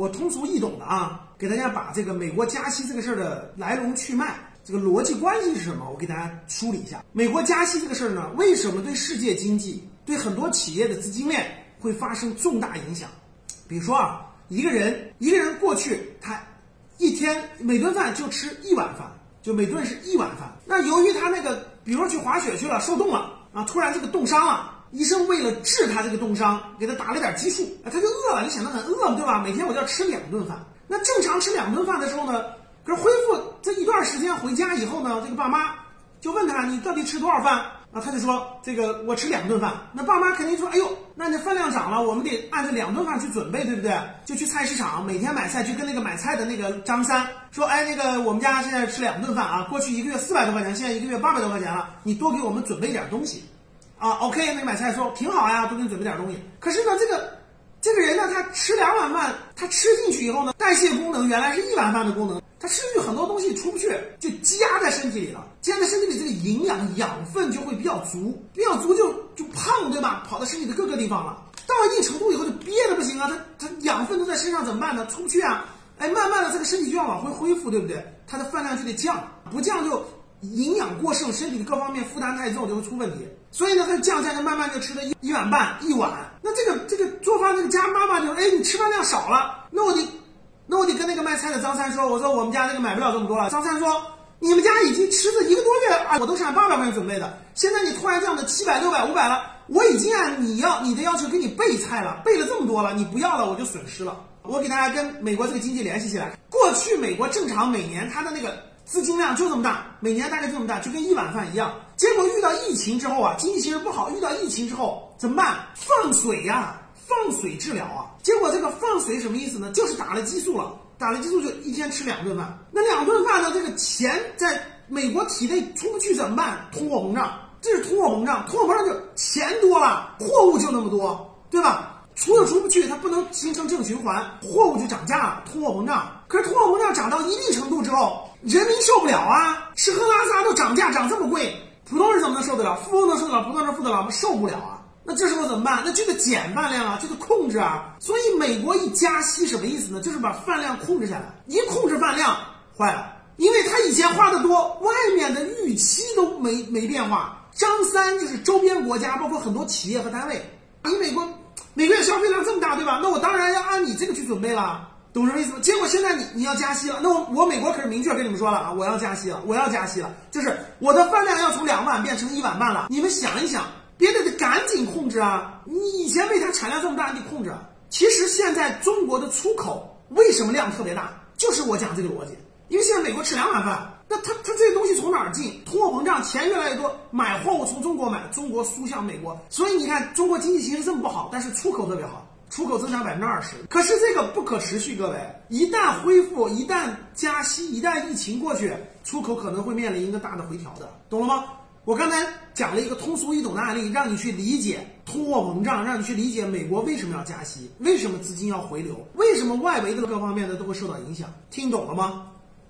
我通俗易懂的啊，给大家把这个美国加息这个事儿的来龙去脉，这个逻辑关系是什么，我给大家梳理一下。美国加息这个事儿呢，为什么对世界经济、对很多企业的资金链会发生重大影响？比如说啊，一个人一个人过去他一天每顿饭就吃一碗饭，就每顿是一碗饭。那由于他那个，比如说去滑雪去了，受冻了啊，突然这个冻伤了。医生为了治他这个冻伤，给他打了点激素，他就饿了，你显得很饿嘛，对吧？每天我就要吃两顿饭。那正常吃两顿饭的时候呢，可是恢复这一段时间回家以后呢，这个爸妈就问他，你到底吃多少饭啊？他就说这个我吃两顿饭。那爸妈肯定说，哎呦，那你饭量涨了，我们得按照两顿饭去准备，对不对？就去菜市场每天买菜，去跟那个买菜的那个张三说，哎，那个我们家现在吃两顿饭啊，过去一个月四百多块钱，现在一个月八百多块钱了，你多给我们准备点东西。啊，OK，那个买菜说挺好呀，多给你准备点东西。可是呢，这个这个人呢，他吃两碗饭，他吃进去以后呢，代谢功能原来是一碗饭的功能，他吃进去很多东西出不去，就积压在身体里了。积压在身体里，这个营养养分就会比较足，比较足就就胖，对吧？跑到身体的各个地方了。到了一定程度以后就憋的不行啊，他他养分都在身上怎么办呢？出不去啊。哎，慢慢的这个身体就要往回恢复，对不对？他的饭量就得降，不降就。营养过剩，身体各方面负担太重就会出问题。所以呢，他降下来，慢慢就吃了一一碗半一碗。那这个这个做饭这个家妈妈就哎，你吃饭量少了，那我得那我得跟那个卖菜的张三说，我说我们家这个买不了这么多了。张三说，你们家已经吃了一个多月啊，我都是按八百块钱准备的，现在你突然降到七百六百五百了，我已经按你要你的要求给你备菜了，备了这么多了，你不要了我就损失了。我给大家跟美国这个经济联系起来，过去美国正常每年它的那个。资金量就这么大，每年大概就这么大，就跟一碗饭一样。结果遇到疫情之后啊，经济形势不好，遇到疫情之后怎么办？放水呀，放水治疗啊。结果这个放水什么意思呢？就是打了激素了，打了激素就一天吃两顿饭。那两顿饭呢？这个钱在美国体内出不去怎么办？通货膨胀，这是通货膨胀。通货膨胀就钱多了，货物就那么多，对吧？出又出不去，它不能形成正循环，货物就涨价了，通货膨胀。可是通货膨胀涨到一定程度之后。人民受不了啊！吃喝拉撒都涨价，涨这么贵，普通人怎么能受得了？富翁能受得了？普通人受得了吗？受不了啊！那这时候怎么办？那就得减饭量啊，就得控制啊。所以美国一加息什么意思呢？就是把饭量控制下来。一控制饭量，坏了，因为他以前花的多，外面的预期都没没变化。张三就是周边国家，包括很多企业和单位，你美国每个月消费量这么大，对吧？那我当然要按你这个去准备了。懂什么意思吗？结果现在你你要加息了，那我我美国可是明确跟你们说了啊，我要加息了，我要加息了，就是我的饭量要从两碗变成一碗半了。你们想一想，别的得赶紧控制啊！你以前为啥产量这么大，你得控制啊。其实现在中国的出口为什么量特别大，就是我讲这个逻辑。因为现在美国吃两碗饭，那他他这些东西从哪儿进？通货膨胀，钱越来越多，买货物从中国买，中国输向美国，所以你看中国经济形势这么不好，但是出口特别好。出口增长百分之二十，可是这个不可持续，各位，一旦恢复，一旦加息，一旦疫情过去，出口可能会面临一个大的回调的，懂了吗？我刚才讲了一个通俗易懂的案例，让你去理解通货膨胀，让你去理解美国为什么要加息，为什么资金要回流，为什么外围的各方面的都会受到影响，听懂了吗？